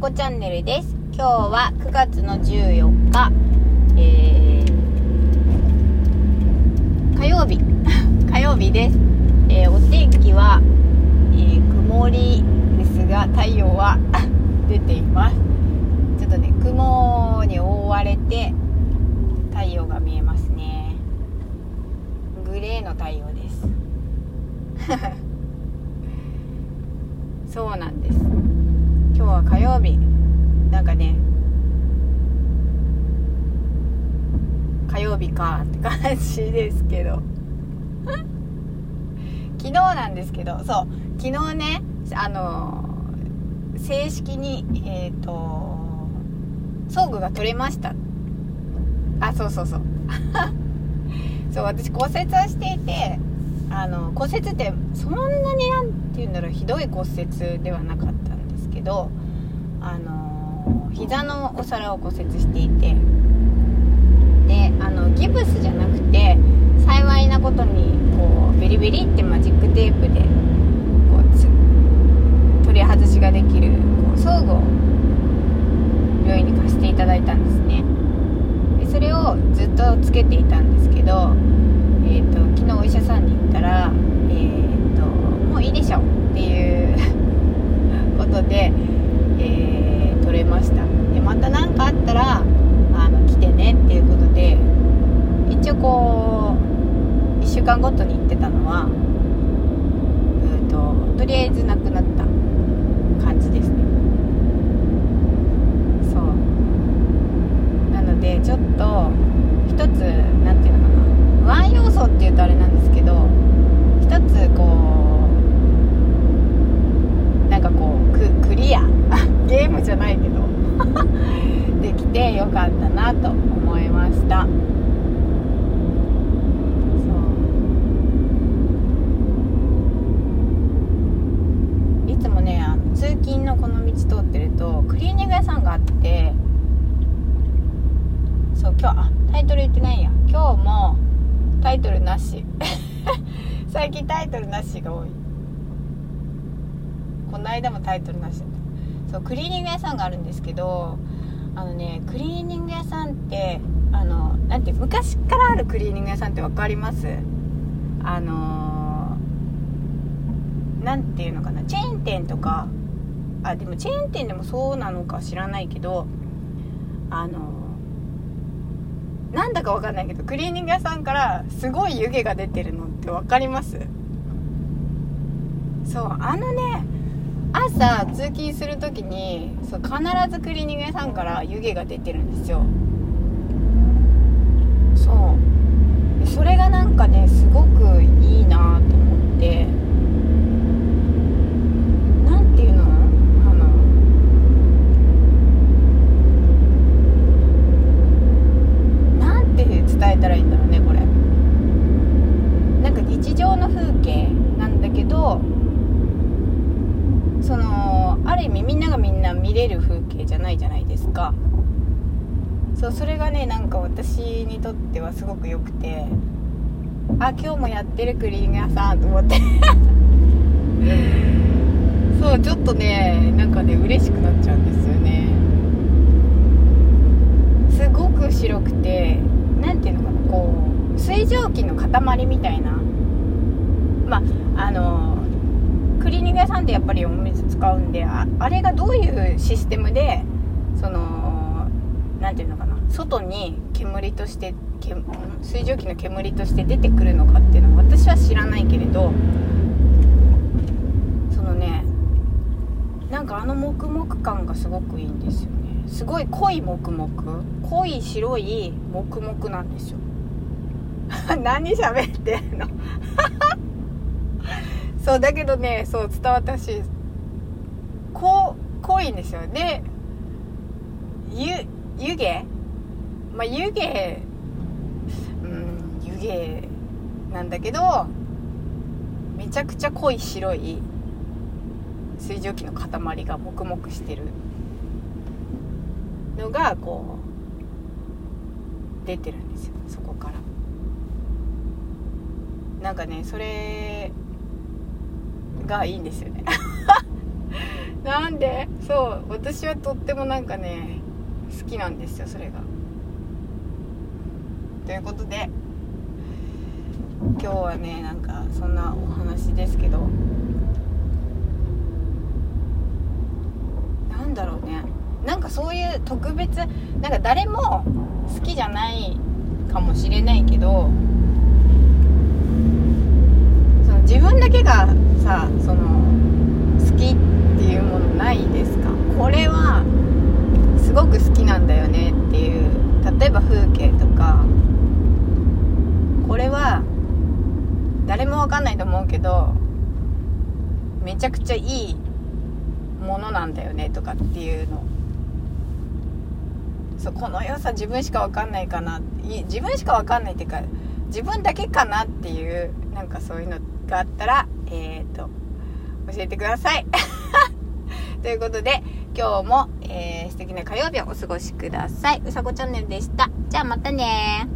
こチャンネルです。今日は9月の14日、えー、火曜日。火曜日です、えー、お天気は、えー、曇りですが太陽は 出ています。ちょっとね雲に覆われて太陽が見えますね。グレーの太陽です。そうなんです。は火曜日。なんかね。火曜日かって感じですけど。昨日なんですけど。そう。昨日ねあの正式にえっ、ー、と装具が取れました。あそうそうそう。そう私骨折をしていてあの骨折ってそんなになんて言うんだろう。ひどい骨折ではなかった。けどあの膝のお皿を骨折していてであのギブスじゃなくて幸いなことにこうベリベリってマジックテープでこう取り外しができるこう装具を病院に貸していただいたんですね。でそれをずっとつけていたんですけどえーと、昨日お医者さんに行ったら、えーと、もういいでしょっていうことで、えー、撮れました。でまた何かあったらあの来てねっていうことで一応こう1週間ごとに行ってたのはうんととりあえずなくなった感じですねそうなのでちょっと一つ何ていうのかな不安要素っていうとあれなんですけど一つこうなんかこうククリアゲームじゃないけどできてよかったなと思いましたそういつもねあの通勤のこの道通ってるとクリーニング屋さんがあってそう今日あタイトル言ってないや。今日もタイトルなし。最近タイトルなしが多い。この間もタイトルなし。そうクリーニング屋さんがあるんですけどあのねクリーニング屋さんってあのなんて昔からあるクリーニング屋さんって分かります？あの何ていうのかな？チェーン店とか。あでもチェーン店でもそうなのか知らないけどあのなんだかわかんないけどクリーニング屋さんからすごい湯気が出てるのって分かります？そうあのね朝通勤する時にそう必ずクリーニング屋さんから湯気が出てるんですよそうそれがなんかねすごくいいなと思って伝えたらいいんだろうねこれなんか日常の風景なんだけどそのある意味みんながみんな見れる風景じゃないじゃないですか。そうそれがねなんか私にとってはすごく良くてあ今日もやってるクリーニング屋さんと思って。そうちょっとねなんかね嬉しくなっちゃうんですよね。すごく白くて何ていうのかなこう水蒸気の塊みたいな。まああのクリーニング屋さんってやっぱりお水使うんであれがどういうシステムでその何ていうのかな外に煙として水蒸気の煙として出てくるのかっていうのは私は知らないけれどそのねなんかあの黙々感がすごくいいんですよね。すごい濃い黙々。濃い白い黙々なんですよ。何喋ってんの？そうだけどねそう伝わってほしこう濃いんですよで湯湯気？まあ湯気うん湯気なんだけどめちゃくちゃ濃い白い水蒸気の塊が黙々してるのがこう出てるんですよそこから。なんかねそれがいいんですよね。なんで？そう私はとってもなんかね好きなんですよそれが。ということで今日はねなんかそんなお話ですけどなんだろうね。なんかそういう特別なんか誰も好きじゃないかもしれないけどその自分だけがさその好きっていうものないですかこれはすごく好きなんだよねっていう例えば風景とかこれは誰もわかんないと思うけどめちゃくちゃいいものなんだよねとかっていうの。そうこの良さ自分しか分かんないかな。自分しか分かんないっていうか自分だけかなっていうなんかそういうのがあったらえっ、ー、と教えてください。ということで今日も、えー、素敵な火曜日をお過ごしください。うさこチャンネルでした。じゃあまたね